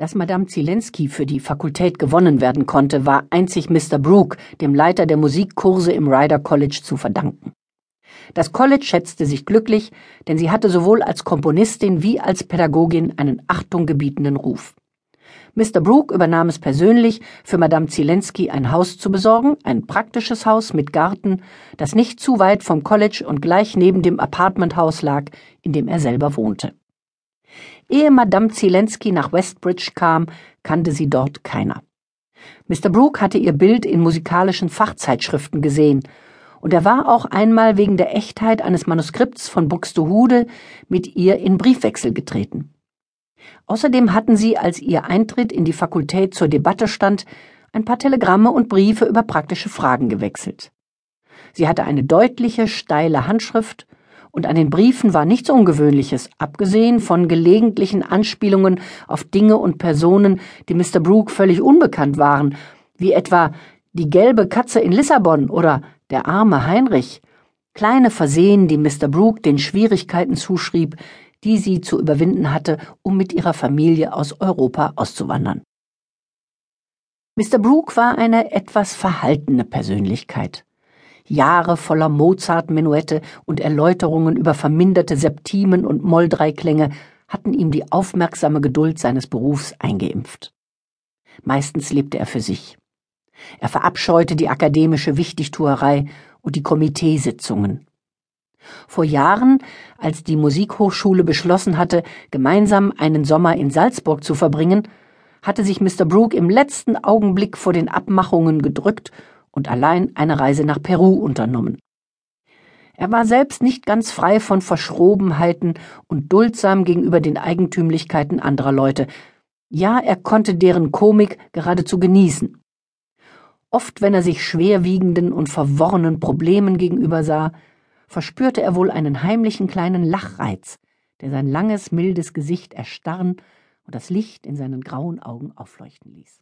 Dass Madame Zielenski für die Fakultät gewonnen werden konnte, war einzig Mr. Brooke, dem Leiter der Musikkurse im Ryder College, zu verdanken. Das College schätzte sich glücklich, denn sie hatte sowohl als Komponistin wie als Pädagogin einen achtunggebietenden Ruf. Mr. Brooke übernahm es persönlich, für Madame Zielenski ein Haus zu besorgen, ein praktisches Haus mit Garten, das nicht zu weit vom College und gleich neben dem Apartmenthaus lag, in dem er selber wohnte. Ehe Madame Zielenski nach Westbridge kam, kannte sie dort keiner. Mr. Brooke hatte ihr Bild in musikalischen Fachzeitschriften gesehen, und er war auch einmal wegen der Echtheit eines Manuskripts von Buxtehude mit ihr in Briefwechsel getreten. Außerdem hatten sie, als ihr Eintritt in die Fakultät zur Debatte stand, ein paar Telegramme und Briefe über praktische Fragen gewechselt. Sie hatte eine deutliche, steile Handschrift und an den Briefen war nichts Ungewöhnliches, abgesehen von gelegentlichen Anspielungen auf Dinge und Personen, die Mr. Brooke völlig unbekannt waren, wie etwa die gelbe Katze in Lissabon oder der arme Heinrich, kleine Versehen, die Mr. Brooke den Schwierigkeiten zuschrieb, die sie zu überwinden hatte, um mit ihrer Familie aus Europa auszuwandern. Mr. Brooke war eine etwas verhaltene Persönlichkeit. Jahre voller Mozart-Menuette und Erläuterungen über verminderte Septimen und Molldreiklänge hatten ihm die aufmerksame Geduld seines Berufs eingeimpft. Meistens lebte er für sich. Er verabscheute die akademische Wichtigtuerei und die Komiteesitzungen. Vor Jahren, als die Musikhochschule beschlossen hatte, gemeinsam einen Sommer in Salzburg zu verbringen, hatte sich Mr. Brooke im letzten Augenblick vor den Abmachungen gedrückt und allein eine Reise nach Peru unternommen. Er war selbst nicht ganz frei von Verschrobenheiten und duldsam gegenüber den Eigentümlichkeiten anderer Leute. Ja, er konnte deren Komik geradezu genießen. Oft, wenn er sich schwerwiegenden und verworrenen Problemen gegenüber sah, verspürte er wohl einen heimlichen kleinen Lachreiz, der sein langes, mildes Gesicht erstarren und das Licht in seinen grauen Augen aufleuchten ließ.